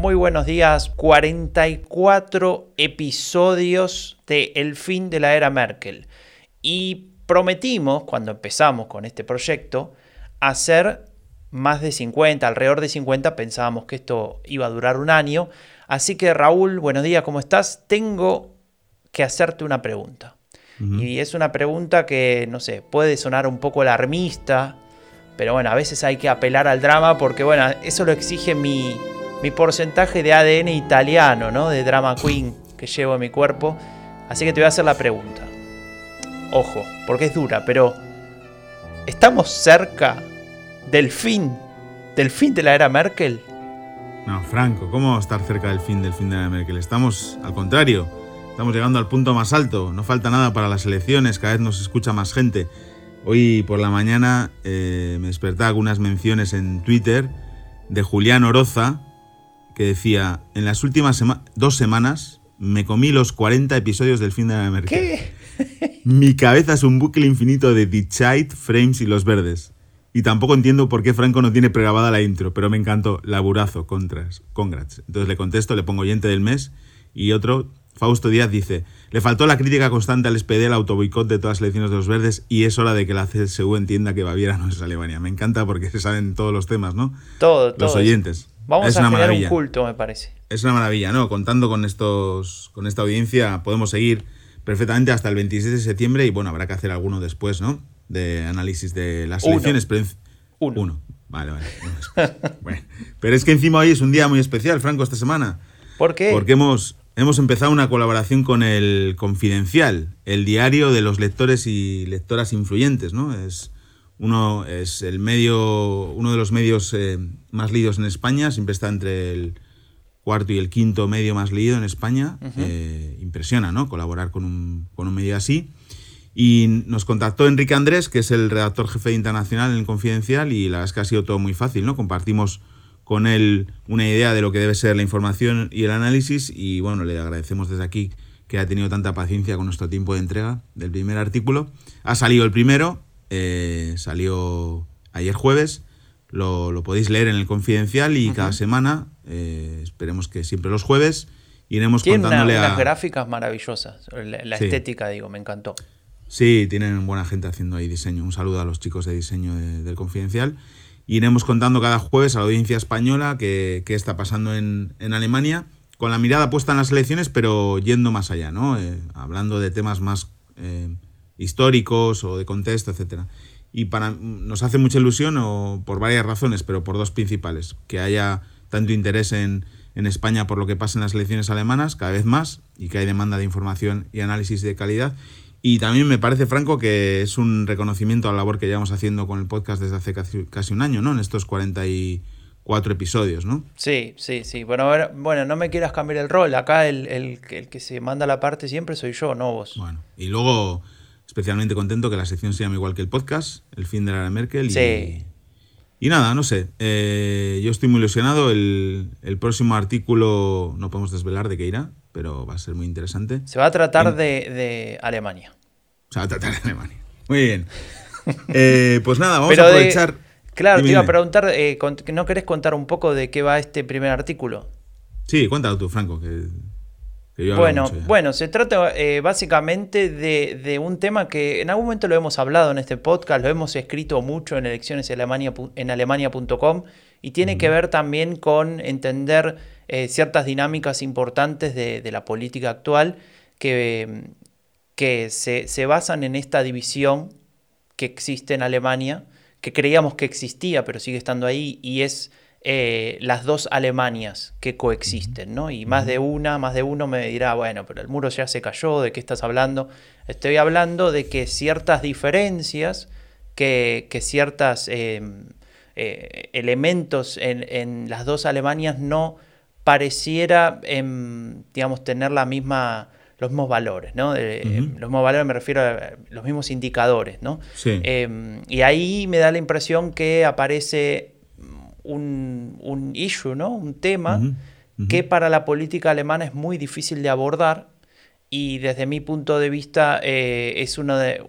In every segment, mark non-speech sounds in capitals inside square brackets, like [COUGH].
Muy buenos días, 44 episodios de El fin de la era Merkel. Y prometimos, cuando empezamos con este proyecto, hacer más de 50, alrededor de 50, pensábamos que esto iba a durar un año. Así que Raúl, buenos días, ¿cómo estás? Tengo que hacerte una pregunta. Y es una pregunta que, no sé, puede sonar un poco alarmista, pero bueno, a veces hay que apelar al drama porque, bueno, eso lo exige mi, mi porcentaje de ADN italiano, ¿no? De drama queen que llevo en mi cuerpo. Así que te voy a hacer la pregunta. Ojo, porque es dura, pero ¿estamos cerca del fin, del fin de la era Merkel? No, Franco, ¿cómo estar cerca del fin del fin de la era Merkel? Estamos, al contrario, estamos llegando al punto más alto. No falta nada para las elecciones, cada vez nos escucha más gente. Hoy por la mañana eh, me despertaba algunas menciones en Twitter de Julián Oroza, que decía, en las últimas dos semanas me comí los 40 episodios del fin de la Merkel. ¿Qué? [LAUGHS] Mi cabeza es un bucle infinito de The Frames y Los Verdes. Y tampoco entiendo por qué Franco no tiene pregrabada la intro, pero me encantó. Laburazo, contras, congrats. Entonces le contesto, le pongo oyente del mes. Y otro, Fausto Díaz dice, le faltó la crítica constante al SPD, el autoboicot de todas las elecciones de los verdes y es hora de que la CSU entienda que Baviera no es Alemania. Me encanta porque se saben todos los temas, ¿no? Todo, Los oyentes. Vamos a generar un culto, me parece. Es una maravilla, ¿no? Contando con estos, con esta audiencia, podemos seguir perfectamente hasta el 26 de septiembre y bueno, habrá que hacer alguno después, ¿no? De análisis de las elecciones. Uno. Uno. Vale, vale. [LAUGHS] bueno, pero es que encima hoy es un día muy especial, Franco, esta semana. ¿Por qué? Porque hemos, hemos empezado una colaboración con el Confidencial, el diario de los lectores y lectoras influyentes, ¿no? Es uno es el medio, uno de los medios eh, más leídos en España, siempre está entre el cuarto y el quinto medio más leído en España. Eh, impresiona, ¿no? Colaborar con un, con un medio así. Y nos contactó Enrique Andrés, que es el redactor jefe internacional en Confidencial, y la verdad es que ha sido todo muy fácil, ¿no? Compartimos con él una idea de lo que debe ser la información y el análisis, y bueno, le agradecemos desde aquí que ha tenido tanta paciencia con nuestro tiempo de entrega del primer artículo. Ha salido el primero, eh, salió ayer jueves. Lo, podéis leer en el Confidencial y cada semana, eh, esperemos que siempre los jueves, iremos contándole a... gráficas maravillosas. La, estética, digo, me encantó. Sí, tienen buena gente haciendo ahí diseño. Un saludo a los chicos de diseño del Confidencial. Iremos contando cada jueves a la audiencia española qué, está pasando en, Alemania, con la mirada puesta en las elecciones, pero yendo más allá, ¿no? Eh, hablando de temas más históricos o de contexto, etcétera. Y para, nos hace mucha ilusión o por varias razones, pero por dos principales. Que haya tanto interés en, en España por lo que pasa en las elecciones alemanas, cada vez más, y que hay demanda de información y análisis de calidad. Y también me parece, Franco, que es un reconocimiento a la labor que llevamos haciendo con el podcast desde hace casi, un año, ¿no? En estos 44 episodios, ¿no? Sí, sí, sí. Bueno, ver, bueno no me quieras cambiar el rol. Acá el, el, el, que se manda la parte siempre soy yo, no vos. Bueno, y luego especialmente contento que la sección se llame igual que el podcast, El fin de la Merkel. Y, sí. Y nada, no sé. Eh, yo estoy muy ilusionado. El, próximo artículo no podemos desvelar de qué irá, pero va a ser muy interesante. Se va a tratar de, Alemania. Se va a tratar de Alemania. Muy bien. [LAUGHS] Eh, pues nada, vamos a aprovechar. claro, te iba a preguntar, eh, ¿no querés contar un poco de qué va este primer artículo? Sí, cuéntalo tú, Franco, que bueno, bueno, se trata eh, básicamente de, un tema que en algún momento lo hemos hablado en este podcast, lo hemos escrito mucho en elecciones en alemania.com y tiene que ver también con entender eh, ciertas dinámicas importantes de, la política actual que, que se, se basan en esta división que existe en Alemania, que creíamos que existía, pero sigue estando ahí, y es eh, las dos Alemanias que coexisten, ¿no? Y más de una, más de uno me dirá, bueno, pero el muro ya se cayó, ¿de qué estás hablando? Estoy hablando de que ciertas diferencias, que, que ciertos em, eh, elementos en, en, las dos Alemanias no pareciera, em, digamos, tener la misma los mismos valores, ¿no? Los mismos valores me refiero a los mismos indicadores, ¿no? Sí. Em, y ahí me da la impresión que aparece un, un issue, ¿no? Un tema que para la política alemana es muy difícil de abordar y desde mi punto de vista eh, es uno de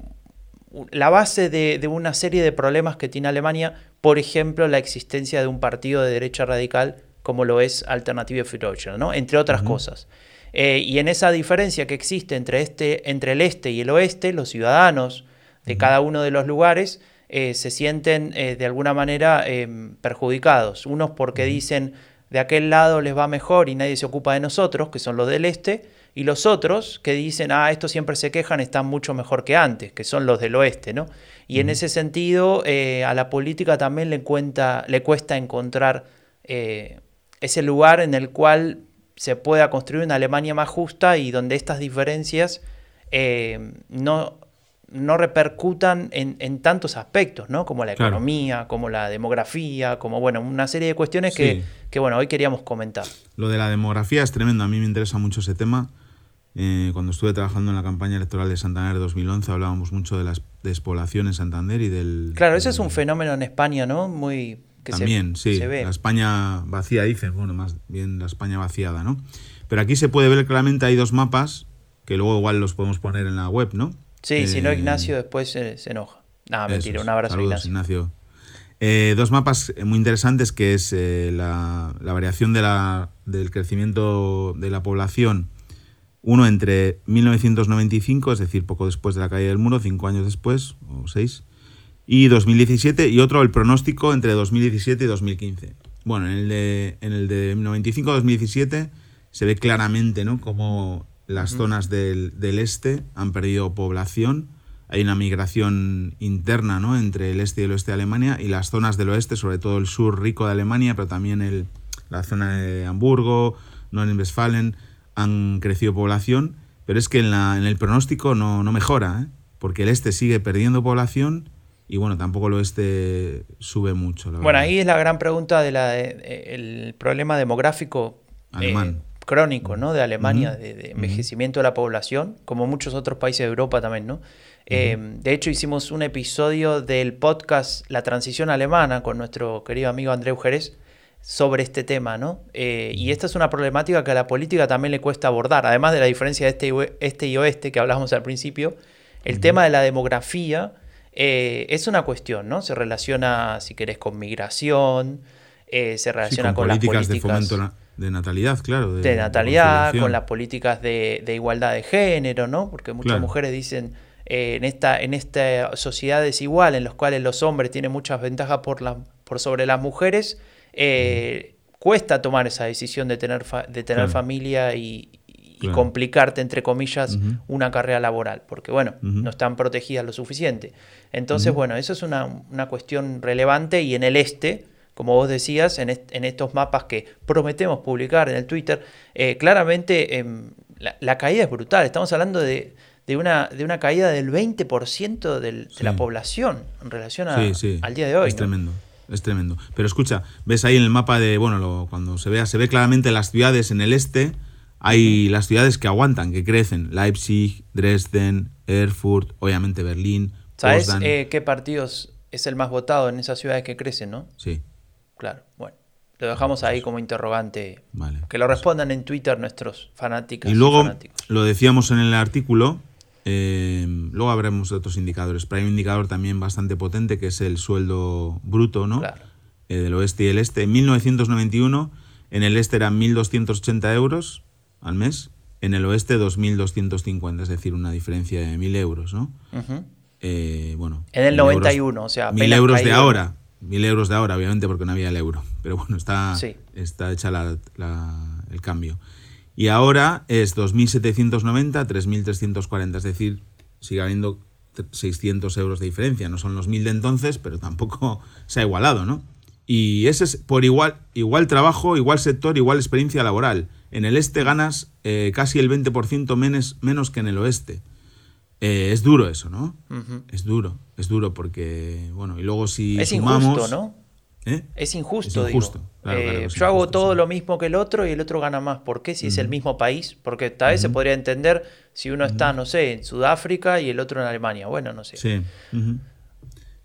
la base de, de, una serie de problemas que tiene Alemania, por ejemplo, la existencia de un partido de derecha radical como lo es Alternative für Deutschland, ¿no? entre otras cosas. Eh, y en esa diferencia que existe entre, este, entre el este y el oeste, los ciudadanos de cada uno de los lugares eh, se sienten eh, de alguna manera perjudicados. Unos porque dicen de aquel lado les va mejor y nadie se ocupa de nosotros, que son los del este, y los otros que dicen, ah, estos siempre se quejan, están mucho mejor que antes, que son los del oeste, ¿no? Y en ese sentido, a la política también le, cuenta, le cuesta encontrar ese lugar en el cual se pueda construir una Alemania más justa y donde estas diferencias eh, no, no repercutan en, tantos aspectos, ¿no? Como la economía, como la demografía, como bueno, una serie de cuestiones que, bueno, hoy queríamos comentar. Lo de la demografía es tremendo, a mí me interesa mucho ese tema. Eh, cuando estuve trabajando en la campaña electoral de Santander 2011 hablábamos mucho de la despoblación en Santander y del... Claro, ese es un fenómeno en España, ¿no? Muy también, sí. La España vacía, dicen, bueno, más bien la España vaciada, ¿no? Pero aquí se puede ver claramente, hay dos mapas, que luego igual los podemos poner en la web, ¿no? Sí, si no eh, Ignacio después se, enoja. No, mentira, un abrazo Saludos, Ignacio. Eh, dos mapas muy interesantes que es eh, la, la, variación de la, del crecimiento de la población, uno entre 1995, es decir, poco después de la caída del muro, cinco años después, o seis, y 2017 y otro el pronóstico entre 2017 y 2015. Bueno, en el de, en el de 95-2017 se ve claramente ¿no? cómo las zonas del, del, este han perdido población. Hay una migración interna ¿no? entre el este y el oeste de Alemania y las zonas del oeste, sobre todo el sur rico de Alemania, pero también el, la zona de Hamburgo, Norden-Westfalen, han crecido población. Pero es que en, la, en el pronóstico no, no mejora, ¿eh? porque el este sigue perdiendo población y bueno, tampoco el oeste sube mucho. bueno, ahí es la gran pregunta del el problema demográfico eh, crónico ¿no? de Alemania, de, envejecimiento de la población, como muchos otros países de Europa también. ¿no? Eh, de hecho, hicimos un episodio del podcast La transición alemana con nuestro querido amigo André Jerez sobre este tema, ¿no? Eh, y esta es una problemática que a la política también le cuesta abordar, además de la diferencia de este y, este y oeste que hablábamos al principio, el tema de la demografía eh, es una cuestión, ¿no? Se relaciona, si querés, con migración, se relaciona con, las políticas de fomento de natalidad, claro. De, natalidad, con las políticas de, igualdad de género, ¿no? Porque muchas mujeres dicen, eh, en, esta, en esta sociedad desigual, en las cuales los hombres tienen muchas ventajas por, la, por sobre las mujeres, cuesta tomar esa decisión de tener, de tener familia y, y complicarte, entre comillas, una carrera laboral, porque bueno, no están protegidas lo suficiente. Entonces, bueno, eso es una, cuestión relevante y en el este, como vos decías, en, estos mapas que prometemos publicar en el Twitter, eh, claramente em, la, caída es brutal. Estamos hablando de, una, de una caída del 20% de la población en relación al día de hoy. Es tremendo. Es tremendo. Pero escucha, ves ahí en el mapa de, bueno, cuando se vea, se ve claramente las ciudades en el este, hay las ciudades que aguantan, que crecen. Leipzig, Dresden, Erfurt, obviamente Berlín. ¿Sabes eh, qué partidos es el más votado en esas ciudades que crecen, no? Sí. Claro, bueno. Lo dejamos ahí como interrogante. Vale. Que lo respondan en Twitter nuestros fanáticos. Y luego, lo decíamos en el artículo, eh, luego habremos otros indicadores, pero hay un indicador también bastante potente que es el sueldo bruto, ¿no? Claro. Eh, del oeste y el este. En 1991, en el este eran 1.280 euros al mes, en el oeste 2.250, es decir, una diferencia de 1.000 euros, ¿no? Eh, bueno, en el 91, o sea, 1.000 euros de ahora, 1.000 euros de ahora, obviamente porque no había el euro, pero bueno, está, está hecha el cambio. Y ahora es 2.790, 3.340, es decir, sigue habiendo 600 euros de diferencia. No son los 1.000 de entonces, pero tampoco se ha igualado, ¿no? Y ese es por igual, igual trabajo, igual sector, igual experiencia laboral. En el este ganas eh, casi el 20% menos, menos que en el oeste. Eh, es duro eso, ¿no? Es duro, es duro porque, bueno, y luego si es sumamos... Injusto, ¿no? ¿Eh? Es injusto, digo. Eh, yo hago todo lo mismo que el otro y el otro gana más. ¿Por qué? Si es el mismo país. Porque tal vez se podría entender si uno está, no sé, en Sudáfrica y el otro en Alemania. Bueno, no sé. Sí.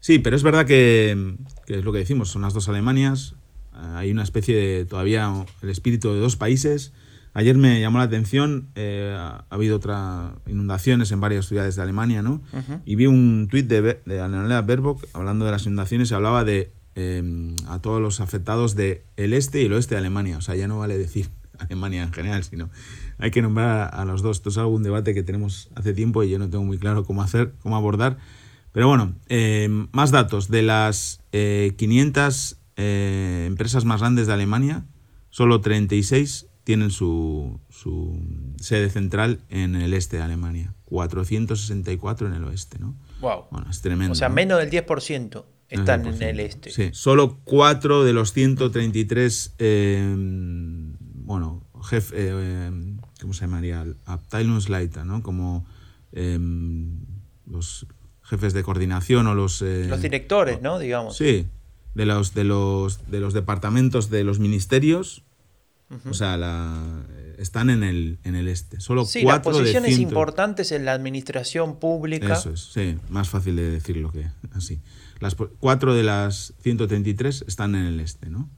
Sí, pero es verdad que, que, es lo que decimos, son las dos Alemanias. Hay una especie de todavía el espíritu de dos países. Ayer me llamó la atención, eh, ha habido otras inundaciones en varias ciudades de Alemania, ¿no? Y vi un tuit de, de Annalena Baerbock hablando de las inundaciones y hablaba de Em, a todos los afectados del el este y el oeste de Alemania. O sea, ya no vale decir [LAUGHS] Alemania en general, sino hay que nombrar a, los dos. Esto es algún debate que tenemos hace tiempo y yo no tengo muy claro cómo hacer, cómo abordar. Pero bueno, em, más datos. De las 500 eh, eh, empresas más grandes de Alemania, solo 36 tienen su, su, sede central en el este de Alemania. 464 en el oeste, ¿no? Wow. Bueno, es tremendo. O sea, menos del 10% están en el este. Sí, solo cuatro de los 133, eh, bueno, jefe, eh, ¿cómo se llamaría? Abteilungsleiter, ¿no? Como eh, los jefes de coordinación o los... los directores, ¿no? Digamos. Sí, de los, de los, de los departamentos de los ministerios, o sea, la, están en el, en el este. Solo sí, cuatro las posiciones importantes en la administración pública. Eso es, sí, más fácil de decirlo que así. Las cuatro de las 133 están en el este, ¿no?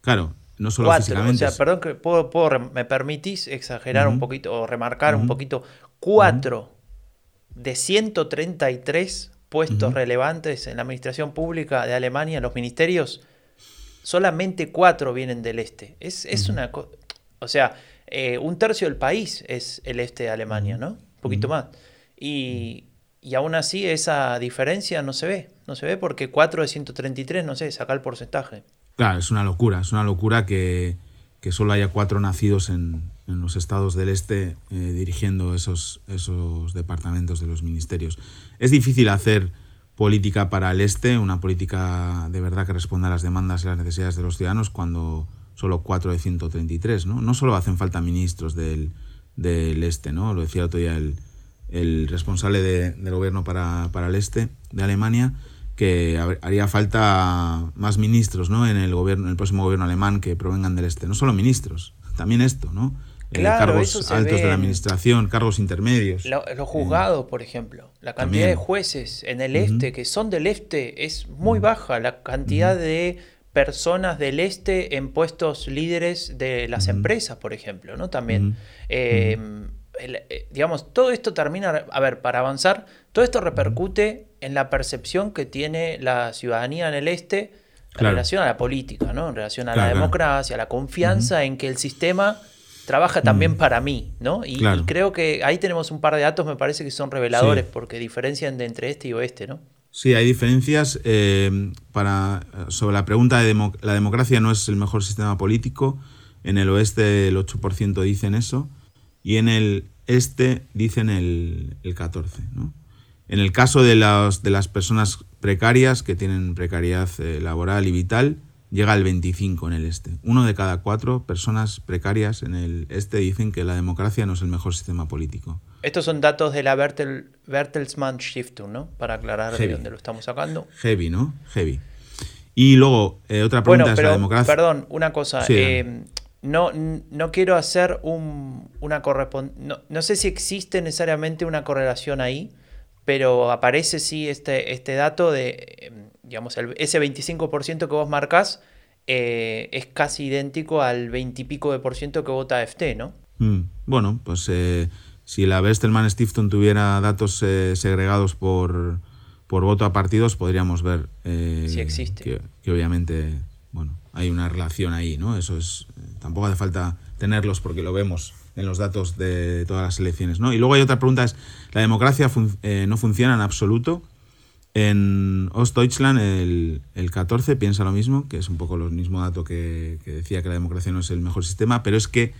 Claro, no solo físicamente. O sea, perdón, que puedo, ¿me permitís exagerar un poquito o remarcar un poquito? Cuatro de 133 puestos relevantes en la administración pública de Alemania, en los ministerios, solamente cuatro vienen del este. Es, es una O sea, eh, un tercio del país es el este de Alemania, ¿no? Un poquito más. Y, y aún así esa diferencia no se ve. No se ve porque 4 de 133, no sé, saca el porcentaje. Claro, es una locura. Es una locura que, que solo haya cuatro nacidos en, en los estados del este eh, dirigiendo esos, esos departamentos de los ministerios. Es difícil hacer política para el este, una política de verdad que responda a las demandas y las necesidades de los ciudadanos cuando solo 4 de 133, ¿no? No solo hacen falta ministros del, del este, ¿no? Lo decía otro día el, el responsable del gobierno para, el este de Alemania, que haría falta más ministros ¿no? en el gobierno, en el próximo gobierno alemán que provengan del este. No solo ministros, también esto, ¿no? Eh, cargos altos de la administración, cargos intermedios. los juzgados, por ejemplo. La cantidad de jueces en el este que son del este es muy baja. La cantidad de personas del este en puestos líderes de las empresas, por ejemplo, ¿no? También. Eh, digamos, todo esto termina, a ver, para avanzar, todo esto repercute en la percepción que tiene la ciudadanía en el este en relación a la política, ¿no? En relación a la democracia, a la confianza en que el sistema trabaja también para mí, ¿no? Y, creo que ahí tenemos un par de datos, me parece que son reveladores, porque diferencian de entre este y oeste, ¿no? Sí, hay diferencias. Eh, para, sobre la pregunta de la democracia no es el mejor sistema político. En el oeste el 8% dicen eso y en el este dicen el, el 14. ¿no? En el caso de, las, de las personas precarias que tienen precariedad eh, laboral y vital, llega al 25 en el este. Uno de cada cuatro personas precarias en el este dicen que la democracia no es el mejor sistema político. Estos son datos de la Bertel, Bertelsmann Stiftung, ¿no? Para aclarar de dónde lo estamos sacando. Heavy, ¿no? Heavy. Y luego, eh, otra pregunta es la democracia. Perdón, una cosa. Eh, no, no quiero hacer un, una correspondencia. No, sé si existe necesariamente una correlación ahí, pero aparece sí este, este dato de, digamos, ese 25% que vos marcás eh, es casi idéntico al 20 y pico de por ciento que vota AFT, ¿no? Mm, bueno, pues eh, si la Bestelman Stiftung tuviera datos eh, segregados por, por voto a partidos, podríamos ver si existe. Que, que obviamente, bueno, hay una relación ahí, ¿no? Eso es tampoco hace falta tenerlos porque lo vemos en los datos de todas las elecciones. ¿no? Y luego hay otra pregunta, es, ¿la democracia eh, no funciona en absoluto? En Ostdeutschland el, el 14 piensa lo mismo, que es un poco el mismo dato que, decía que la democracia no es el mejor sistema, pero es que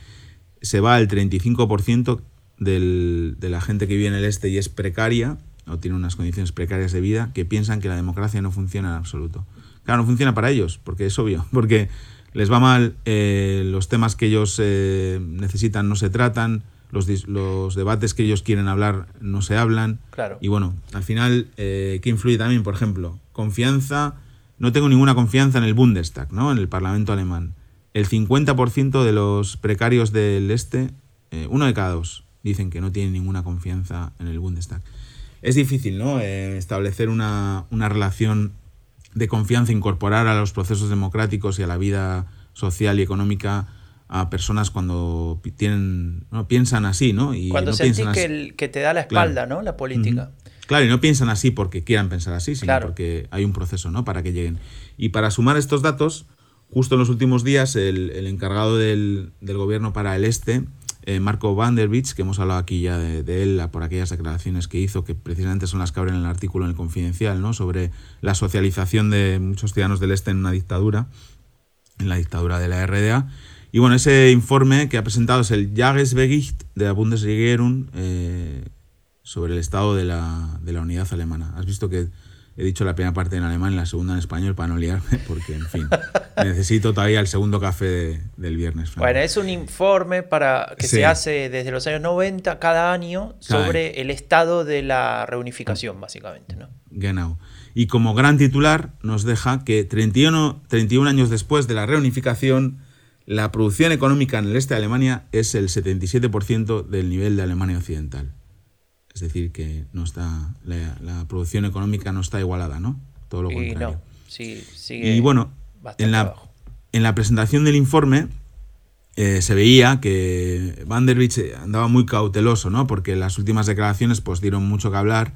se va al 35% del, de la gente que vive en el este y es precaria o tiene unas condiciones precarias de vida que piensan que la democracia no funciona en absoluto. Claro, no funciona para ellos, porque es obvio, [LAUGHS] porque les va mal, eh, los temas que ellos eh, necesitan no se tratan, los, los, debates que ellos quieren hablar no se hablan. Claro. Y bueno, al final, eh, ¿qué influye también? Por ejemplo, confianza, no tengo ninguna confianza en el Bundestag, ¿no? en el Parlamento alemán. El 50% de los precarios del este, uno de cada dos, dicen que no tienen ninguna confianza en el Bundestag. Es difícil, ¿no? establecer una, una relación de confianza, incorporar a los procesos democráticos y a la vida social y económica a personas cuando tienen no piensan así, ¿no? Y cuando no sentís que, que, te da la espalda, ¿no? La política. Claro, y no piensan así porque quieran pensar así, sino porque hay un proceso, ¿no? Para que lleguen. Y para sumar estos datos, justo en los últimos días, el, el encargado del, del, gobierno para el este eh, Marco Van der Beach, que hemos hablado aquí ya de, él por aquellas declaraciones que hizo, que precisamente son las que abren el artículo en el Confidencial, ¿no? sobre la socialización de muchos ciudadanos del Este en una dictadura, en la dictadura de la RDA. Y bueno, ese informe que ha presentado es el Jahresbericht de la Bundesregierung eh, sobre el estado de la, de la unidad alemana. Has visto que he dicho la primera parte en alemán y la segunda en español para no liarme, [LAUGHS] porque, en fin, [LAUGHS] necesito todavía el segundo café del viernes. Bueno, es un informe para que se hace desde los años 90 cada año sobre el estado de la reunificación, básicamente. ¿no? Genau. Y como gran titular nos deja que 31, 31 años después de la reunificación, la producción económica en el este de Alemania es el 77% del nivel de Alemania Occidental. Es decir, que no está la, producción económica no está igualada, ¿no? Todo lo contrario. sí, sigue y bueno, en la, en la presentación del informe eh, se veía que Van der andaba muy cauteloso, ¿no? Porque las últimas declaraciones pues dieron mucho que hablar,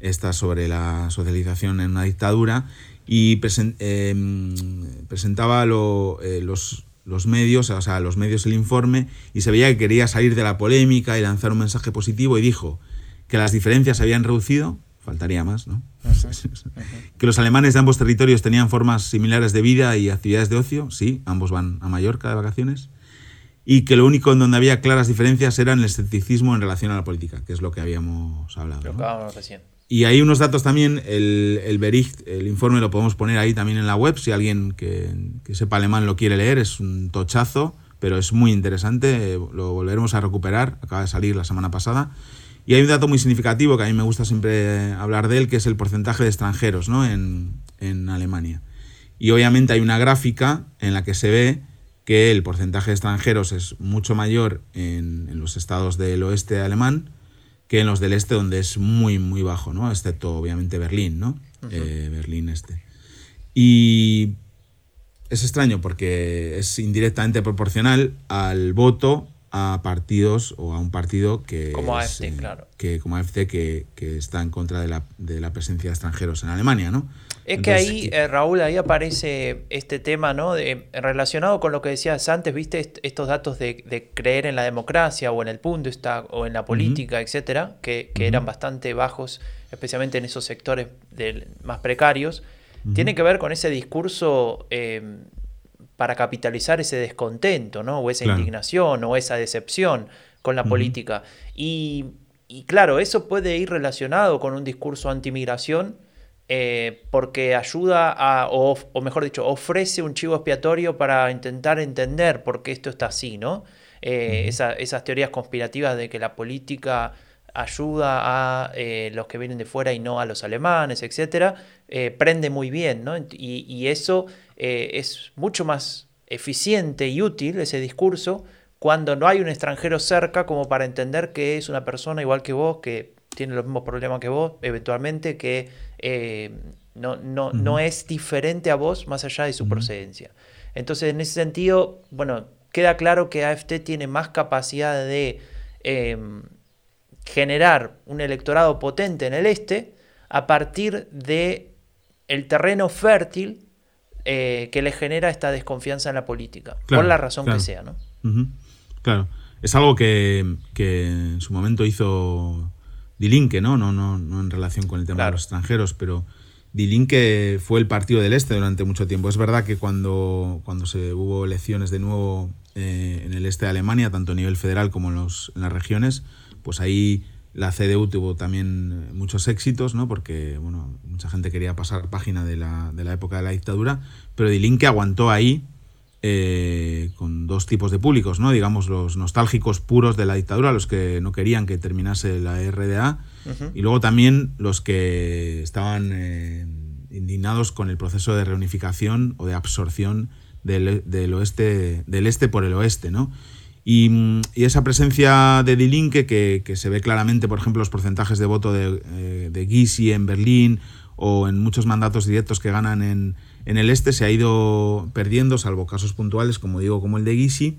esta sobre la socialización en una dictadura, y presentaba eh, los, los medios, o sea, los medios el informe, y se veía que quería salir de la polémica y lanzar un mensaje positivo, y dijo, que las diferencias se habían reducido, faltaría más, ¿no? [LAUGHS] que los alemanes de ambos territorios tenían formas similares de vida y actividades de ocio, sí, ambos van a Mallorca de vacaciones, y que lo único en donde había claras diferencias era el escepticismo en relación a la política, que es lo que habíamos hablado. Y hay unos datos también, el, el Bericht, el informe lo podemos poner ahí también en la web, si alguien que, que sepa alemán lo quiere leer, es un tochazo, pero es muy interesante, lo volveremos a recuperar, acaba de salir la semana pasada. Y hay un dato muy significativo que a mí me gusta siempre hablar de él, que es el porcentaje de extranjeros ¿no? en, Alemania. Y obviamente hay una gráfica en la que se ve que el porcentaje de extranjeros es mucho mayor en, los estados del oeste alemán que en los del este, donde es muy, muy bajo, ¿no? excepto obviamente Berlín, ¿no? Eh, Berlín este. Y es extraño porque es indirectamente proporcional al voto a partidos o a un partido que como AFD, claro. que como AFD que, que, está en contra de la, de la, presencia de extranjeros en Alemania, ¿no? Es que ahí, eh, Raúl, ahí aparece este tema, ¿no? De, relacionado con lo que decías antes, viste estos datos de, de, creer en la democracia o en el Bundestag o en la política, etcétera, que, que eran bastante bajos, especialmente en esos sectores más precarios. Tiene que ver con ese discurso eh, para capitalizar ese descontento, ¿no? O esa indignación o esa decepción con la política. Y, claro, eso puede ir relacionado con un discurso antimigración eh, porque ayuda a, o, mejor dicho, ofrece un chivo expiatorio para intentar entender por qué esto está así, ¿no? Eh, esas teorías conspirativas de que la política ayuda a eh, los que vienen de fuera y no a los alemanes, etcétera, prende muy bien, ¿no? Y, y eso es mucho más eficiente y útil ese discurso cuando no hay un extranjero cerca como para entender que es una persona igual que vos, que tiene los mismos problemas que vos, eventualmente, que eh, no, no, es diferente a vos más allá de su procedencia. Entonces, en ese sentido, bueno, queda claro que AFT tiene más capacidad de em, generar un electorado potente en el este a partir de el terreno fértil eh, que le genera esta desconfianza en la política, por la razón que sea, ¿no? Claro. Es algo que, en su momento hizo Dilinque, ¿no? No, no, no en relación con el tema de los extranjeros, pero Die Linke fue el partido del este durante mucho tiempo. Es verdad que cuando, cuando se hubo elecciones de nuevo eh, en el este de Alemania, tanto a nivel federal como en, los, en las regiones, pues ahí la CDU tuvo también muchos éxitos, ¿no? porque bueno, mucha gente quería pasar página de la, de la época de la dictadura, pero Die Linke aguantó ahí eh, con dos tipos de públicos, ¿no? digamos los nostálgicos puros de la dictadura, los que no querían que terminase la RDA, y luego también los que estaban eh, indignados con el proceso de reunificación o de absorción del, del, oeste, del este por el oeste. ¿no? Y, esa presencia de Die que, que, se ve claramente, por ejemplo, los porcentajes de voto de, eh, de Gysi en Berlín o en muchos mandatos directos que ganan en, en, el este, se ha ido perdiendo, salvo casos puntuales, como digo, como el de Gysi.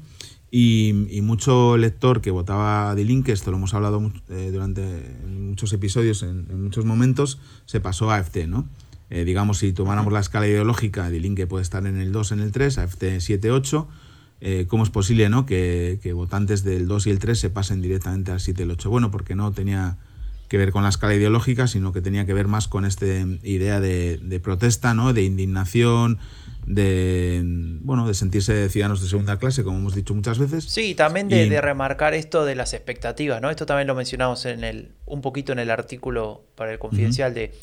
Y, mucho lector que votaba a Die esto lo hemos hablado eh, durante muchos episodios, en, muchos momentos, se pasó a AFT, ¿no? Eh, digamos, si tomáramos la escala ideológica, Die puede estar en el 2, en el 3, AFT 7, 8 eh, cómo es posible ¿no? Que, votantes del 2 y el 3 se pasen directamente al 7 y el 8. Bueno, porque no tenía que ver con la escala ideológica, sino que tenía que ver más con esta idea de, protesta, ¿no? de indignación, de bueno de sentirse ciudadanos de segunda clase, como hemos dicho muchas veces. Sí, también de, remarcar esto de las expectativas, ¿no? Esto también lo mencionamos en el, un poquito en el artículo para el confidencial de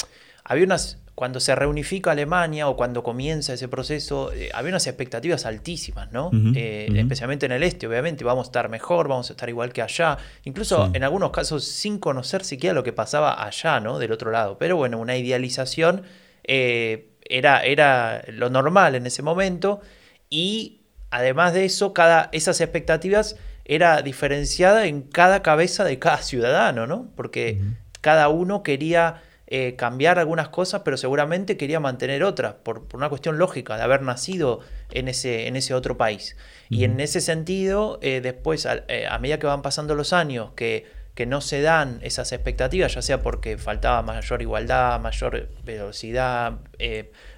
había unas cuando se reunifica Alemania o cuando comienza ese proceso, eh, había unas expectativas altísimas, ¿no? Eh, especialmente en el este, obviamente, vamos a estar mejor, vamos a estar igual que allá, incluso en algunos casos sin conocer siquiera lo que pasaba allá, ¿no? Del otro lado. Pero bueno, una idealización eh, era, era lo normal en ese momento y además de eso, cada, esas expectativas era diferenciada en cada cabeza de cada ciudadano, ¿no? Porque cada uno quería eh, cambiar algunas cosas, pero seguramente quería mantener otras, por, una cuestión lógica de haber nacido en ese, en ese otro país. Y en ese sentido, eh, después, eh, a, medida que van pasando los años, que, que no se dan esas expectativas, ya sea porque faltaba mayor igualdad, mayor velocidad,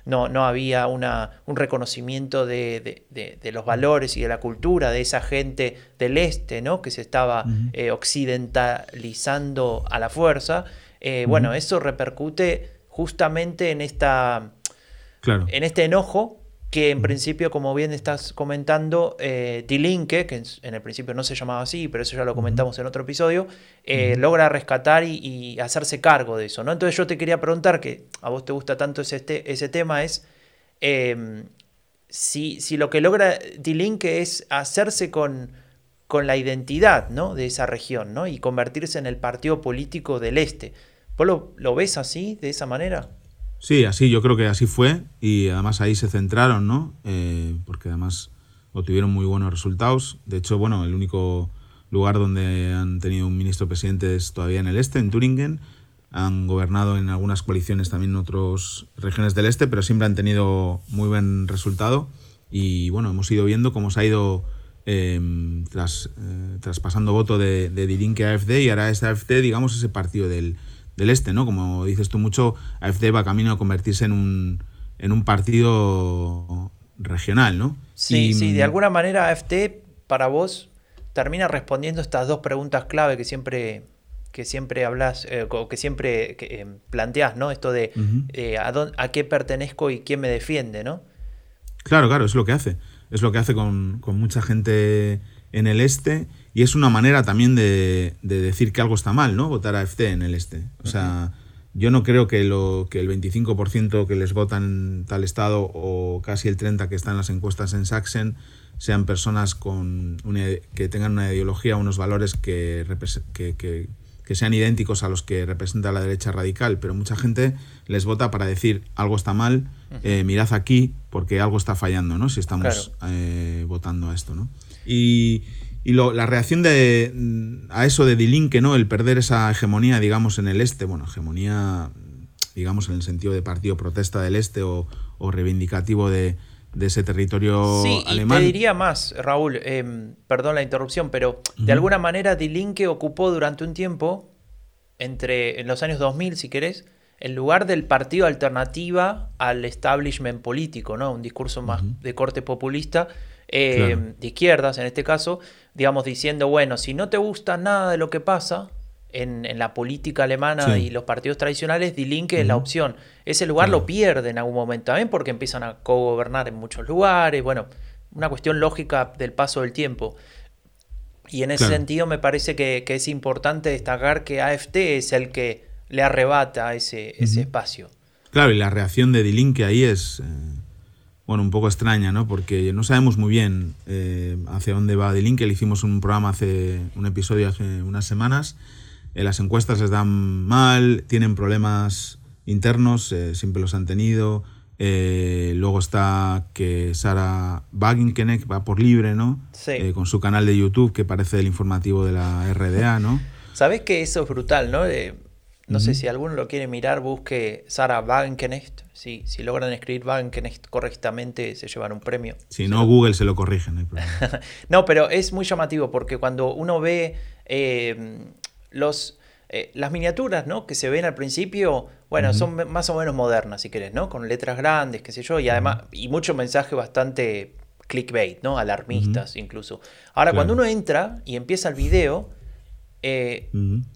no, no había una, un reconocimiento de, de, los valores y de la cultura de esa gente del este, ¿no? que se estaba occidentalizando a la fuerza. Eh, bueno, eso repercute justamente en, esta, en este enojo que en principio, como bien estás comentando, eh, Tilinke, que en, el principio no se llamaba así, pero eso ya lo comentamos en otro episodio, eh, logra rescatar y, hacerse cargo de eso. ¿no? Entonces yo te quería preguntar, que a vos te gusta tanto ese, ese tema, es em, si, si, lo que logra Tilinke es hacerse con, con la identidad ¿no? de esa región ¿no? y convertirse en el partido político del este. ¿Vos lo, ves así, de esa manera? Sí, así, yo creo que así fue y además ahí se centraron, ¿no? Eh, porque además obtuvieron muy buenos resultados. De hecho, bueno, el único lugar donde han tenido un ministro presidente es todavía en el este, en Turingen. Han gobernado en algunas coaliciones también en otras regiones del este, pero siempre han tenido muy buen resultado. Y bueno, hemos ido viendo cómo se ha ido Em, tras, eh, traspasando voto de, de Dirinque a AFD y ahora es AFD, digamos, ese partido del, del este, ¿no? Como dices tú mucho, AFD va camino a convertirse en un, en un partido regional, ¿no? Sí, sí, de alguna manera AFD para vos termina respondiendo estas dos preguntas clave que siempre que siempre hablas eh, o que siempre que, eh, planteas, ¿no? Esto de a, a, qué pertenezco y quién me defiende, ¿no? Claro, claro, es lo que hace es lo que hace con, mucha gente en el este y es una manera también de, decir que algo está mal, ¿no? Votar a FT en el este. O sea, yo no creo que, lo, que el 25% que les votan en tal estado o casi el 30% que están en las encuestas en Sachsen sean personas con que tengan una ideología, unos valores que, que que sean idénticos a los que representa la derecha radical, pero mucha gente les vota para decir algo está mal, eh, mirad aquí porque algo está fallando, ¿no? Si estamos eh, votando a esto, ¿no? Y, la reacción de, a eso de Dilinque, ¿no? El perder esa hegemonía, digamos, en el este, bueno, hegemonía, digamos, en el sentido de partido protesta del este o, reivindicativo de, ese territorio sí, alemán. Y te diría más, Raúl, em, perdón la interrupción, pero de alguna manera Dilinque ocupó durante un tiempo, entre en los años 2000, si querés, el lugar del partido alternativa al establishment político, ¿no? Un discurso más de corte populista, eh, de izquierdas en este caso, digamos, diciendo, bueno, si no te gusta nada de lo que pasa, en, la política alemana y los partidos tradicionales, Die Linke es la opción. Ese lugar lo pierde en algún momento también porque empiezan a co-gobernar en muchos lugares, bueno, una cuestión lógica del paso del tiempo. Y en ese sentido me parece que, es importante destacar que AFT es el que le arrebata ese, ese espacio. Claro, y la reacción de Die Linke ahí es... Eh, bueno, un poco extraña, ¿no? Porque no sabemos muy bien eh, hacia dónde va Die Linke. Le hicimos un programa hace, un episodio hace unas semanas eh, las encuestas les dan mal, tienen problemas internos, eh, siempre los han tenido. Eh, luego está que Sara Wagenknecht va por libre, ¿no? Sí. con su canal de YouTube que parece el informativo de la RDA, ¿no? Sabes que eso es brutal, ¿no? no sé si alguno lo quiere mirar, busque Sara Wagenknecht. Si, si logran escribir Wagenknecht correctamente, se llevan un premio. Si no, Google se lo corrige, no [LAUGHS] no, pero es muy llamativo porque cuando uno ve los, eh, las miniaturas ¿no? que se ven al principio, bueno, son más o menos modernas, si querés, ¿no? Con letras grandes, qué sé yo, y además, y mucho mensaje bastante clickbait, ¿no? Alarmistas incluso. Ahora, cuando uno entra y empieza el video, eh,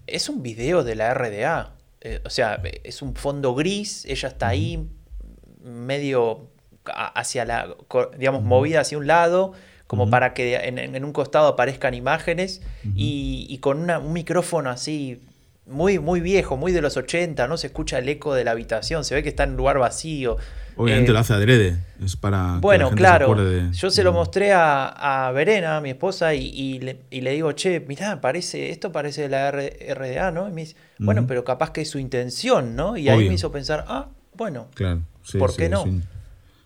es un video de la RDA. Eh, o sea, es un fondo gris, ella está ahí medio hacia la, digamos, movida hacia un lado, como para que en, un costado aparezcan imágenes y, con un micrófono así muy, muy viejo, muy de los 80, no se escucha el eco de la habitación, se ve que está en un lugar vacío. Obviamente eh, lo hace adrede, es para... Bueno, claro, yo se lo mostré a, Verena, a mi esposa, y, le, digo, che, mirá, parece, esto parece de la RDA, ¿no? Y me dice, bueno, pero capaz que es su intención, ¿no? Y ahí me hizo pensar, ah, bueno, claro, ¿por qué no?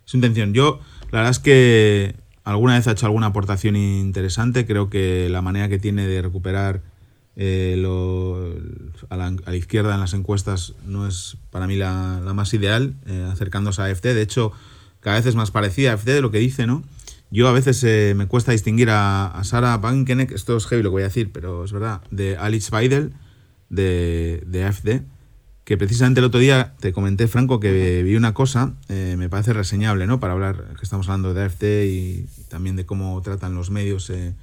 su intención. Yo, la verdad es que alguna vez ha hecho alguna aportación interesante. Creo que la manera que tiene de recuperar eh, a, la, izquierda en las encuestas no es para mí la, más ideal, eh, acercándose a AFD. De hecho, cada vez es más parecida a AFD de lo que dice, ¿no? Yo a veces eh, me cuesta distinguir a, a Sara Bankenek, esto es heavy lo que voy a decir, pero es verdad, de Alice Weidel, de, de AFD que precisamente el otro día te comenté, Franco, que vi una cosa, eh, me parece reseñable, ¿no? Para hablar, que estamos hablando de AFT y, también de cómo tratan los medios eh,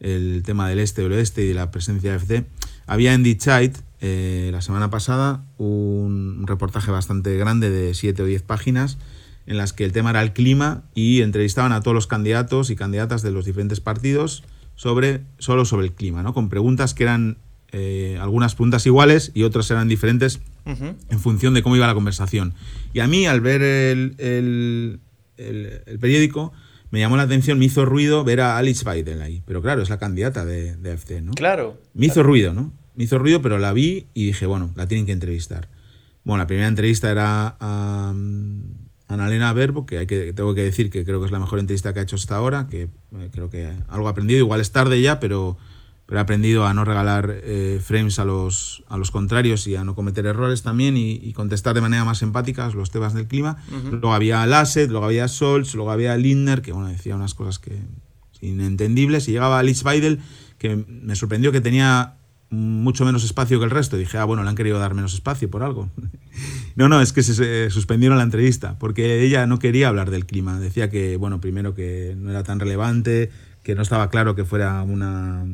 el tema del este o el oeste y de la presencia de AFT. Había en Die Zeit, eh, la semana pasada, un, reportaje bastante grande de 7 o 10 páginas en las que el tema era el clima y entrevistaban a todos los candidatos y candidatas de los diferentes partidos sobre, solo sobre el clima, ¿no? Con preguntas que eran algunas preguntas iguales y otras eran diferentes en función de cómo iba la conversación. Y a mí, al ver el, periódico, me llamó la atención, me hizo ruido ver a Alice Biden ahí. Pero claro, es la candidata de, de ¿no? Claro. Me hizo ruido, ¿no? Me hizo ruido, pero la vi y dije, bueno, la tienen que entrevistar. Bueno, la primera entrevista era a Annalena Verbo, que, hay que tengo que decir que creo que es la mejor entrevista que ha hecho hasta ahora, que eh, creo que algo ha aprendido, igual es tarde ya, pero pero he aprendido a no regalar eh, frames a los, a los contrarios y a no cometer errores también y, contestar de manera más empática los temas del clima. Luego había Lasset, luego había Scholz, luego había Lindner, que bueno, decía unas cosas que inentendibles, y llegaba Alice Weidel, que me sorprendió que tenía mucho menos espacio que el resto. dije, ah, bueno, le han querido dar menos espacio por algo. [LAUGHS] no, no, es que se suspendieron la entrevista, porque ella no quería hablar del clima. Decía que, bueno, primero que no era tan relevante, que no estaba claro que fuera una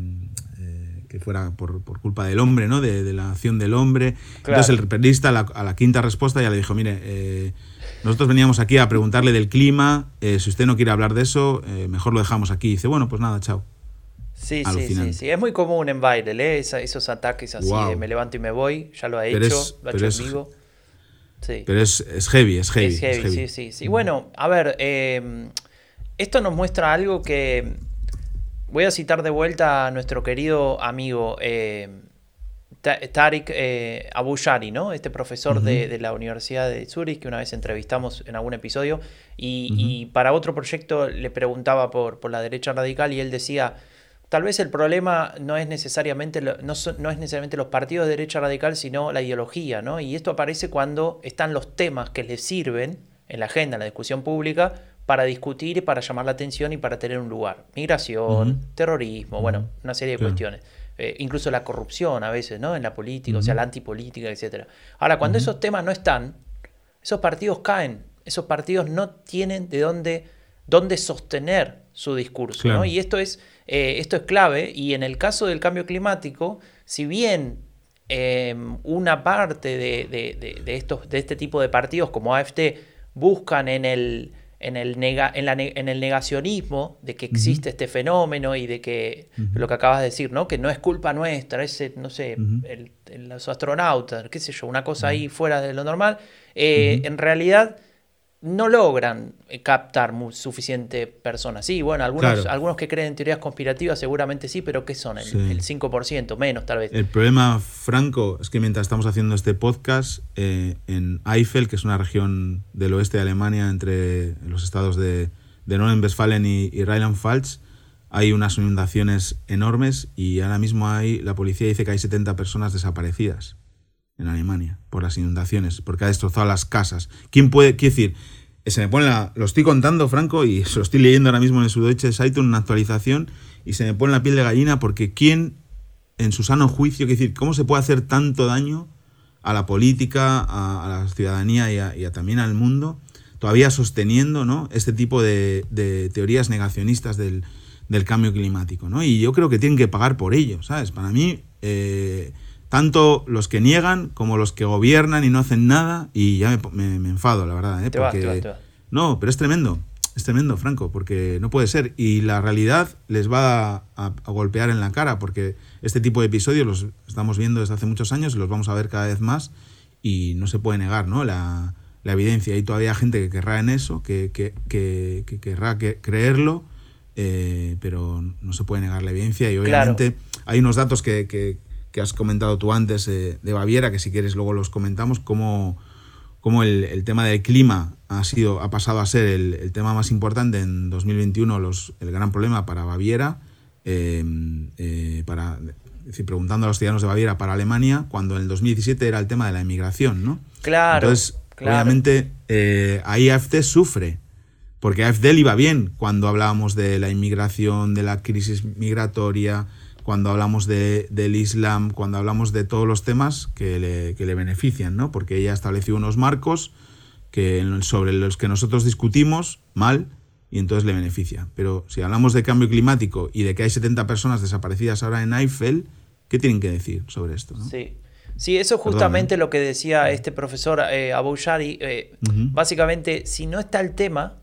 que fuera por, culpa del hombre, ¿no? De, la acción del hombre. Entonces el periodista a la, quinta respuesta ya le dijo, mire, eh, nosotros veníamos aquí a preguntarle del clima, eh, si usted no quiere hablar de eso, eh, mejor lo dejamos aquí. Y dice, bueno, pues nada, chao. Sí, sí, sí, sí, Es muy común en Biden, ¿eh? esos ataques así de me levanto y me voy, ya lo ha hecho, lo ha hecho en vivo. Sí. Pero es, heavy, es heavy. Es heavy, sí, sí, sí. Bueno, a ver, esto nos muestra algo que Voy a citar de vuelta a nuestro querido amigo eh, Tariq eh, Abushari, ¿no? este profesor de, la Universidad de Zurich que una vez entrevistamos en algún episodio. Y, para otro proyecto le preguntaba por, por, la derecha radical y él decía, tal vez el problema no es necesariamente, no, no es necesariamente los partidos de derecha radical, sino la ideología. ¿no? Y esto aparece cuando están los temas que les sirven en la agenda, en la discusión pública, para discutir, para llamar la atención y para tener un lugar. Migración, terrorismo, bueno, una serie de cuestiones. Eh, incluso la corrupción a veces, ¿no? En la política, o sea, la antipolítica, etc. Ahora, cuando esos temas no están, esos partidos caen. Esos partidos no tienen de dónde, dónde sostener su discurso, ¿no? Y esto es, eh, esto es clave. Y en el caso del cambio climático, si bien em, una parte de, estos, de este tipo de partidos como AFT buscan en el, en el, en, el negacionismo de que existe este fenómeno y de que lo que acabas de decir, ¿no? Que no es culpa nuestra, ese, no sé, los astronautas, qué sé yo, una cosa ahí fuera de lo normal. Eh, en realidad no logran eh, captar suficiente personas. Sí, bueno, algunos, algunos que creen en teorías conspirativas seguramente sí, pero ¿qué son? El, 5%, menos tal vez. El problema, Franco, es que mientras estamos haciendo este podcast, eh, en Eifel, que es una región del oeste de Alemania entre los estados de, de Norden-Westfalen y, y Rheinland-Pfalz, hay unas inundaciones enormes y ahora mismo hay, la policía dice que hay 70 personas desaparecidas en Alemania por las inundaciones, porque ha destrozado las casas. ¿Quién puede, quiere decir, se me pone la, lo estoy contando, Franco, y se [LAUGHS] lo estoy leyendo ahora mismo en su Deutsche Zeitung, una actualización, y se me pone la piel de gallina porque quién, en su sano juicio, quiere decir, cómo se puede hacer tanto daño a la política, a, la ciudadanía y, a, también al mundo, todavía sosteniendo ¿no? este tipo de, teorías negacionistas del, cambio climático. ¿no? Y yo creo que tienen que pagar por ello, ¿sabes? Para mí, eh, tanto los que niegan como los que gobiernan y no hacen nada, y ya me, enfado, la verdad. ¿eh? Porque, No, pero es tremendo, es tremendo, Franco, porque no puede ser. Y la realidad les va a, golpear en la cara, porque este tipo de episodios los estamos viendo desde hace muchos años y los vamos a ver cada vez más, y no se puede negar ¿no? la, evidencia. Hay todavía gente que querrá en eso, que, que, que, querrá creerlo, eh, pero no se puede negar la evidencia, y obviamente hay unos datos que que has comentado tú antes eh, de Baviera, que si quieres luego los comentamos, cómo, cómo el, tema del clima ha, sido, ha pasado a ser el, tema más importante en 2021, los, el gran problema para Baviera, eh, eh, para, decir, preguntando a los ciudadanos de Baviera para Alemania, cuando en el 2017 era el tema de la inmigración, ¿no? Claro. Entonces, obviamente, ahí AFD sufre, porque AFD le iba bien cuando hablábamos de la inmigración, de la crisis migratoria, cuando hablamos de, del Islam, cuando hablamos de todos los temas que le, que le benefician, ¿no? Porque ella estableció unos marcos que, sobre los que nosotros discutimos mal y entonces le beneficia. Pero si hablamos de cambio climático y de que hay 70 personas desaparecidas ahora en Eiffel, ¿qué tienen que decir sobre esto? Sí. Sí, eso es justamente ¿eh? lo que decía este profesor eh, eh Básicamente, si no está el tema,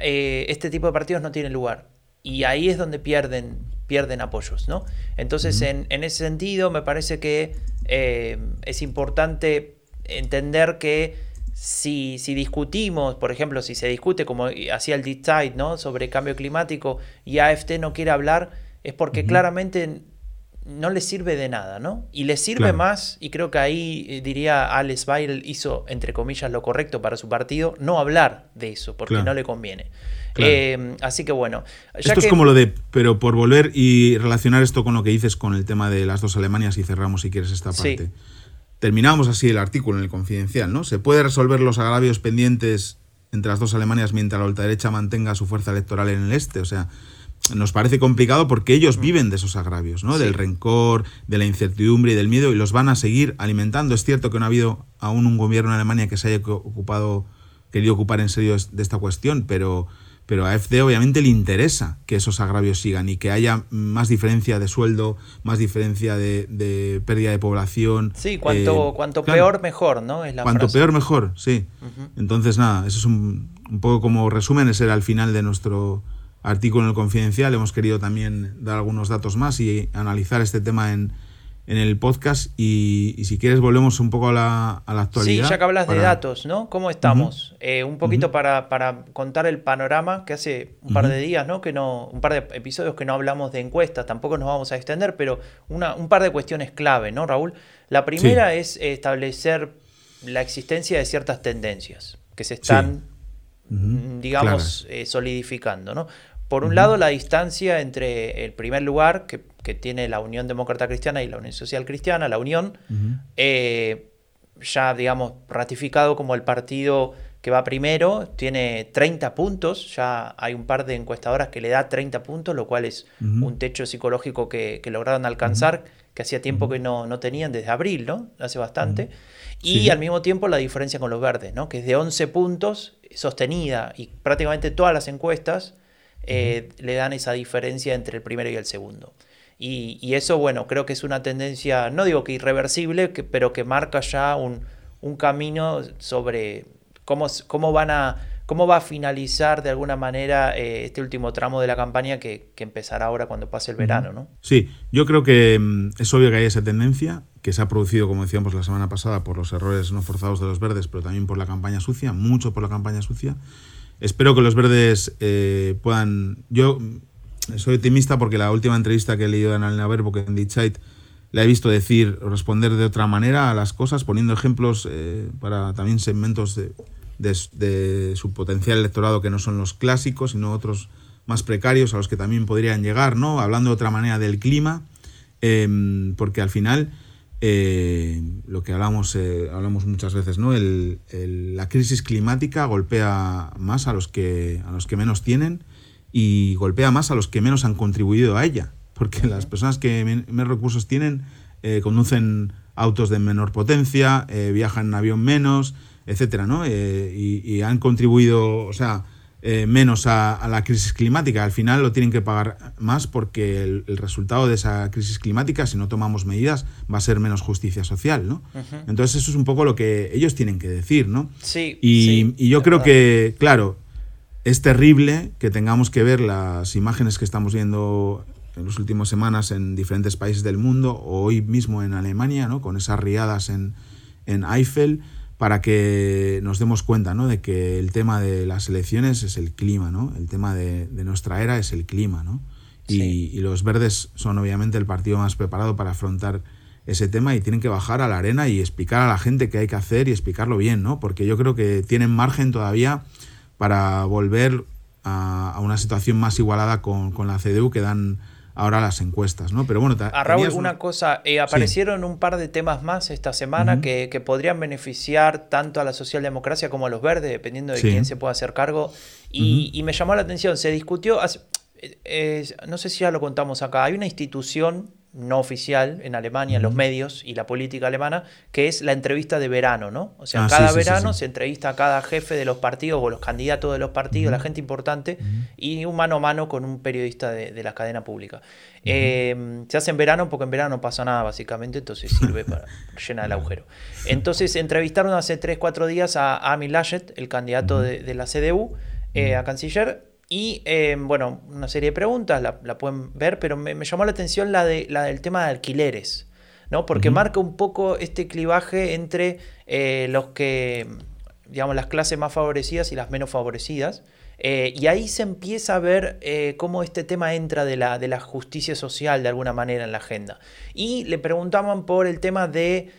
eh, este tipo de partidos no tienen lugar. Y ahí es donde pierden pierden apoyos, ¿no? Entonces, en, ese sentido, me parece que eh, es importante entender que si, si, discutimos, por ejemplo, si se discute como hacía el Decide, ¿no? Sobre cambio climático y AFT no quiere hablar, es porque claramente no le sirve de nada, ¿no? Y le sirve más, y creo que ahí eh, diría Alex Bail hizo, entre comillas, lo correcto para su partido, no hablar de eso, porque no le conviene. Eh, así que bueno. esto es como lo de, pero por volver y relacionar esto con lo que dices con el tema de las dos Alemanias y cerramos si quieres esta parte. Terminamos así el artículo en el confidencial, ¿no? Se puede resolver los agravios pendientes entre las dos Alemanias mientras la ultraderecha mantenga su fuerza electoral en el este, o sea, nos parece complicado porque ellos mm. viven de esos agravios, ¿no? Del rencor, de la incertidumbre y del miedo y los van a seguir alimentando. Es cierto que no ha habido aún un gobierno en Alemania que se haya ocupado, querido ocupar en serio de esta cuestión, pero pero a AFD obviamente le interesa que esos agravios sigan y que haya más diferencia de sueldo, más diferencia de, pérdida de población. Sí, cuanto, eh, cuanto peor mejor, ¿no? Es cuanto peor mejor, sí. Entonces, nada, eso es un, un, poco como resumen, ese era el final de nuestro artículo en el Confidencial. Hemos querido también dar algunos datos más y analizar este tema en, en el podcast y, si quieres volvemos un poco a la, a la, actualidad. Sí, ya que hablas de datos, ¿no? ¿Cómo estamos? Eh, un poquito para, para, contar el panorama que hace un par de días, ¿no? Que no, un par de episodios que no hablamos de encuestas, tampoco nos vamos a extender, pero una, un par de cuestiones clave, ¿no, Raúl? La primera es establecer la existencia de ciertas tendencias que se están, digamos, eh, solidificando, ¿no? Por un lado, la distancia entre el primer lugar que, tiene la Unión Demócrata Cristiana y la Unión Social Cristiana, la Unión, eh, ya, digamos, ratificado como el partido que va primero, tiene 30 puntos, ya hay un par de encuestadoras que le da 30 puntos, lo cual es un techo psicológico que, lograron alcanzar, que hacía tiempo que no, no, tenían desde abril, ¿no? Hace bastante. Y al mismo tiempo la diferencia con los verdes, ¿no? Que es de 11 puntos, sostenida, y prácticamente todas las encuestas eh, le dan esa diferencia entre el primero y el segundo. Y, eso, bueno, creo que es una tendencia, no digo que irreversible, pero que marca ya un, camino sobre cómo, cómo van a ¿Cómo va a finalizar de alguna manera eh, este último tramo de la campaña que, empezará ahora cuando pase el verano? ¿no? Sí, yo creo que mm, es obvio que hay esa tendencia que se ha producido, como decíamos la semana pasada, por los errores no forzados de los verdes, pero también por la campaña sucia, mucho por la campaña sucia. Espero que los verdes eh, puedan... Yo soy optimista porque la última entrevista que he leído de Annalena Baerbock en The la he visto decir responder de otra manera a las cosas, poniendo ejemplos eh, para también segmentos de, de, su potencial electorado que no son los clásicos, sino otros más precarios a los que también podrían llegar, ¿no? Hablando de otra manera del clima, em, porque al final eh, lo que hablamos, eh, hablamos muchas veces, ¿no? la crisis climática golpea más a los, que, a los que menos tienen y golpea más a los que menos han contribuido a ella, porque las personas que menos recursos tienen eh, conducen autos de menor potencia, viajan en avión menos, etcétera, ¿no? Eh, y, han contribuido, o sea, eh, menos a, la crisis climática. Al final lo tienen que pagar más porque el, resultado de esa crisis climática, si no tomamos medidas, va a ser menos justicia social, ¿no? Entonces eso es un poco lo que ellos tienen que decir, ¿no? Sí. Y, y yo creo que, claro, es terrible que tengamos que ver las imágenes que estamos viendo en las últimas semanas en diferentes países del mundo, o hoy mismo en Alemania, ¿no? Con esas riadas en, en Eiffel para que nos demos cuenta ¿no? de que el tema de las elecciones es el clima, ¿no? el tema de, nuestra era es el clima. ¿no? Y, los verdes son obviamente el partido más preparado para afrontar ese tema y tienen que bajar a la arena y explicar a la gente qué hay que hacer y explicarlo bien, ¿no? porque yo creo que tienen margen todavía para volver a, una situación más igualada con, con la CDU que dan ahora las encuestas, ¿no? Pero bueno, a Raúl, una cosa, eh, aparecieron un par de temas más esta semana que, podrían beneficiar tanto a la socialdemocracia como a los verdes, dependiendo de quién se pueda hacer cargo. Y, me llamó la atención, se discutió, eh, no sé si ya lo contamos acá, hay una institución no oficial en Alemania, en los medios y la política alemana, que es la entrevista de verano, ¿no? O sea, ah, cada verano se entrevista a cada jefe de los partidos o los candidatos de los partidos, la gente importante, y un mano a mano con un periodista de, la cadena pública. Eh, se hace en verano porque en verano no pasa nada, básicamente, entonces sirve para [LAUGHS] llenar el agujero. Entonces entrevistaron hace 3, 4 días a Amy Laschet, el candidato de, la CDU, eh, a canciller, y em, bueno, una serie de preguntas, la, pueden ver, pero me, llamó la atención la, de, la del tema de alquileres, ¿no? Porque marca un poco este clivaje entre eh, los que, digamos, las clases más favorecidas y las menos favorecidas. Eh, y ahí se empieza a ver eh, cómo este tema entra de la, de la justicia social de alguna manera en la agenda. Y le preguntaban por el tema de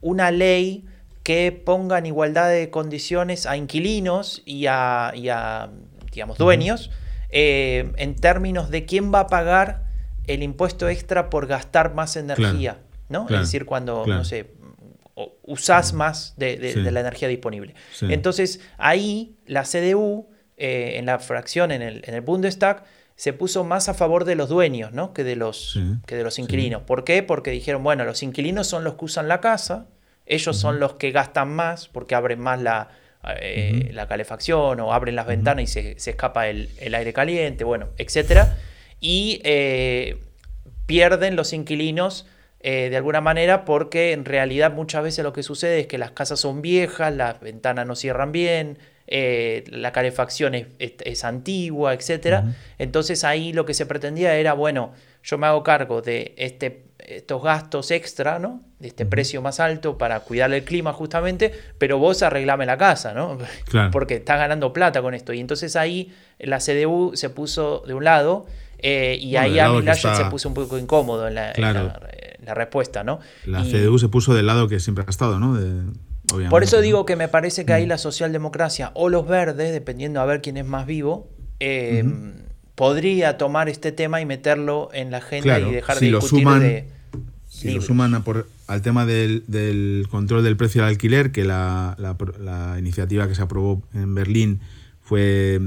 una ley que ponga en igualdad de condiciones a inquilinos y a digamos, dueños, eh, en términos de quién va a pagar el impuesto extra por gastar más energía, ¿no? Es decir, cuando, no sé, usás más de, la energía disponible. Entonces, ahí la CDU, eh, en la fracción, en el, en el Bundestag, se puso más a favor de los dueños ¿no? que, de los, que de los inquilinos. ¿Por qué? Porque dijeron, bueno, los inquilinos son los que usan la casa, ellos son los que gastan más porque abren más la, eh, la calefacción o abren las ventanas y se, escapa el, aire caliente, bueno, etc. Y eh, pierden los inquilinos eh, de alguna manera porque en realidad muchas veces lo que sucede es que las casas son viejas, las ventanas no cierran bien, la calefacción es, antigua, etc. Entonces ahí lo que se pretendía era, bueno, yo me hago cargo de este estos gastos extra, ¿no? De este precio más alto para cuidar el clima justamente, pero vos arreglame la casa, ¿no? [LAUGHS] Porque estás ganando plata con esto. Y entonces ahí la CDU se puso de un lado eh, y ahí a se puso un poco incómodo en la, respuesta, ¿no? La CDU se puso del lado que siempre ha estado, ¿no? Por eso digo que me parece que ahí la socialdemocracia o los verdes, dependiendo a ver quién es más vivo, eh, podría tomar este tema y meterlo en la agenda y dejar de discutir de si lo suman por, al tema del, control del precio del alquiler, que la, iniciativa que se aprobó en Berlín fue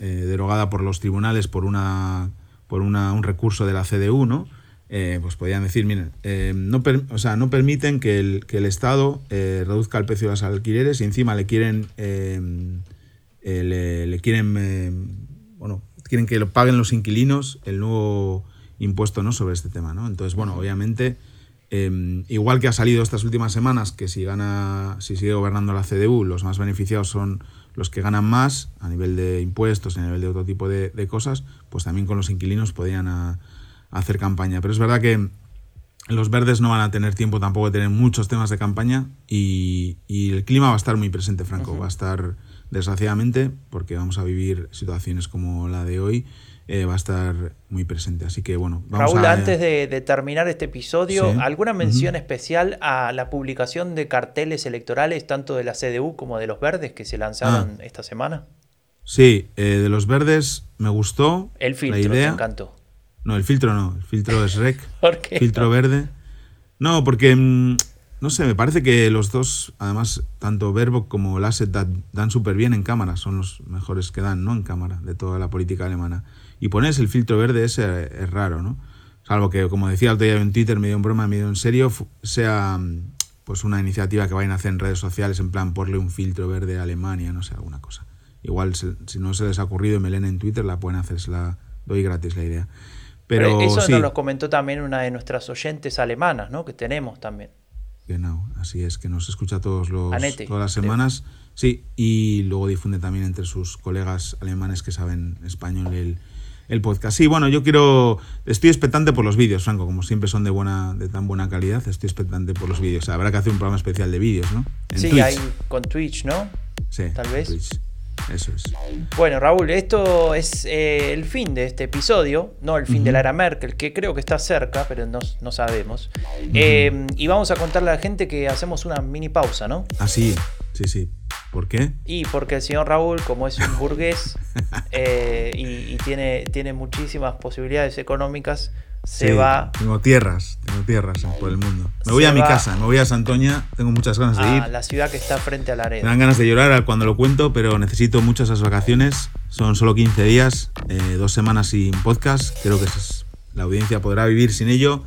eh, derogada por los tribunales por una por una, un recurso de la CDU, ¿no? Eh, pues podrían decir, miren, eh, no, o sea, no permiten que el, que el Estado reduzca el precio de los alquileres y encima le quieren le, quieren bueno quieren que lo paguen los inquilinos el nuevo impuesto ¿no? sobre este tema. ¿no? Entonces, bueno, obviamente, eh, igual que ha salido estas últimas semanas, que si gana, si sigue gobernando la CDU, los más beneficiados son los que ganan más a nivel de impuestos, a nivel de otro tipo de, cosas, pues también con los inquilinos podían hacer campaña. Pero es verdad que los verdes no van a tener tiempo tampoco de tener muchos temas de campaña y, el clima va a estar muy presente, Franco. Va a estar, desgraciadamente, porque vamos a vivir situaciones como la de hoy, eh, va a estar muy presente. Así que bueno, vamos Raúl, antes de, terminar este episodio, ¿alguna mención especial a la publicación de carteles electorales, tanto de la CDU como de los verdes, que se lanzaron ah. esta semana? Sí, eh, de los verdes me gustó. El filtro, la idea. me encantó. No, el filtro no, el filtro es rec. [LAUGHS] ¿Por qué? Filtro verde. No, porque, mm, no sé, me parece que los dos, además, tanto Verbo como Lasset dan súper bien en cámara, son los mejores que dan, ¿no? En cámara, de toda la política alemana. Y pones el filtro verde ese es raro, ¿no? Salvo que, como decía el otro día en Twitter, medio en broma, medio en serio, sea pues una iniciativa que vayan a hacer en redes sociales, en plan, porle un filtro verde a Alemania, no sé, alguna cosa. Igual, si no se les ha ocurrido y me leen en Twitter, la pueden hacer, se la doy gratis la idea. Pero, Eso nos lo comentó también una de nuestras oyentes alemanas, ¿no? Que tenemos también. Genau, así es, que nos escucha todos los, todas las semanas. Sí, y luego difunde también entre sus colegas alemanes que saben español el, el podcast. Sí, bueno, yo quiero. Estoy expectante por los vídeos, Franco, como siempre son de buena, de tan buena calidad, estoy expectante por los vídeos. Habrá que hacer un programa especial de vídeos, ¿no? sí, hay con Twitch, ¿no? Sí. Tal vez. Eso es. Bueno, Raúl, esto es eh, el fin de este episodio, no el fin de la era Merkel, que creo que está cerca, pero no, sabemos. Eh, y vamos a contarle a la gente que hacemos una mini pausa, ¿no? Ah, sí, sí, sí. ¿Por qué? Y porque el señor Raúl, como es un burgués [LAUGHS] eh, y, tiene, tiene muchísimas posibilidades económicas, se va. Tengo tierras, tengo tierras por el mundo. Me voy a mi casa, me voy a Santoña, tengo muchas ganas de ir. A la ciudad que está frente a la arena. Me dan ganas de llorar cuando lo cuento, pero necesito muchas esas vacaciones. Son solo 15 días, eh, dos semanas sin podcast. Creo que la audiencia podrá vivir sin ello.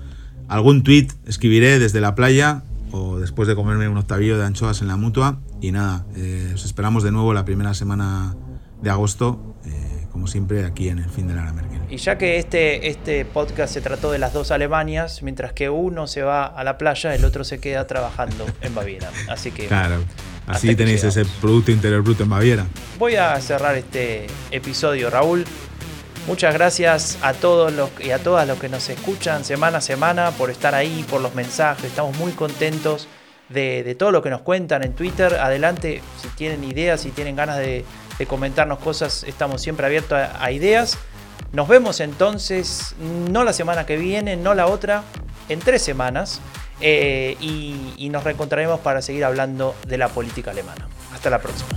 Algún tweet escribiré desde la playa o después de comerme un octavillo de anchoas en la mutua. Y nada, eh, os esperamos de nuevo la primera semana de agosto. Eh, como siempre, aquí en el fin de la Merkel. Y ya que este, este podcast se trató de las dos Alemanias, mientras que uno se va a la playa, el otro se queda trabajando [LAUGHS] en Baviera. Así que. Claro. Así tenéis ese Producto Interior Bruto en Baviera. Voy a cerrar este episodio, Raúl. Muchas gracias a todos los y a todas los que nos escuchan semana a semana por estar ahí, por los mensajes. Estamos muy contentos de, todo lo que nos cuentan en Twitter. Adelante, si tienen ideas, si tienen ganas de, comentarnos cosas, estamos siempre abiertos a, ideas. Nos vemos entonces, no la semana que viene, no la otra, en tres semanas. Eh, y, nos reencontraremos para seguir hablando de la política alemana. Hasta la próxima.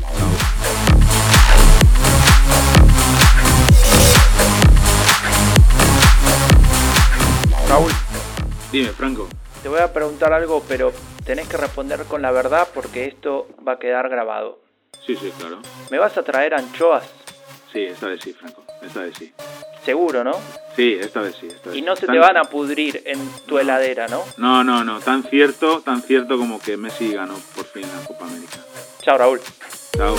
Raúl. Dime, Franco te voy a preguntar algo, pero tenés que responder con la verdad porque esto va a quedar grabado. Sí, sí, claro. ¿Me vas a traer anchoas? Sí, esta vez sí, Franco, esta vez sí. Seguro, ¿no? Sí, esta vez sí. Y no se te van a pudrir en tu heladera, ¿no? No, no, no. Tan cierto, tan cierto como que Messi ganó por fin la Copa América. Chao, Raúl. Chao.